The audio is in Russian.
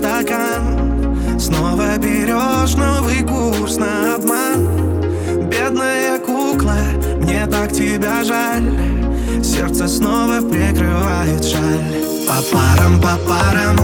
стакан. Снова берешь новый курс на обман. Бедная кукла, мне так тебя жаль. Сердце снова прикрывает шаль. По парам, по парам,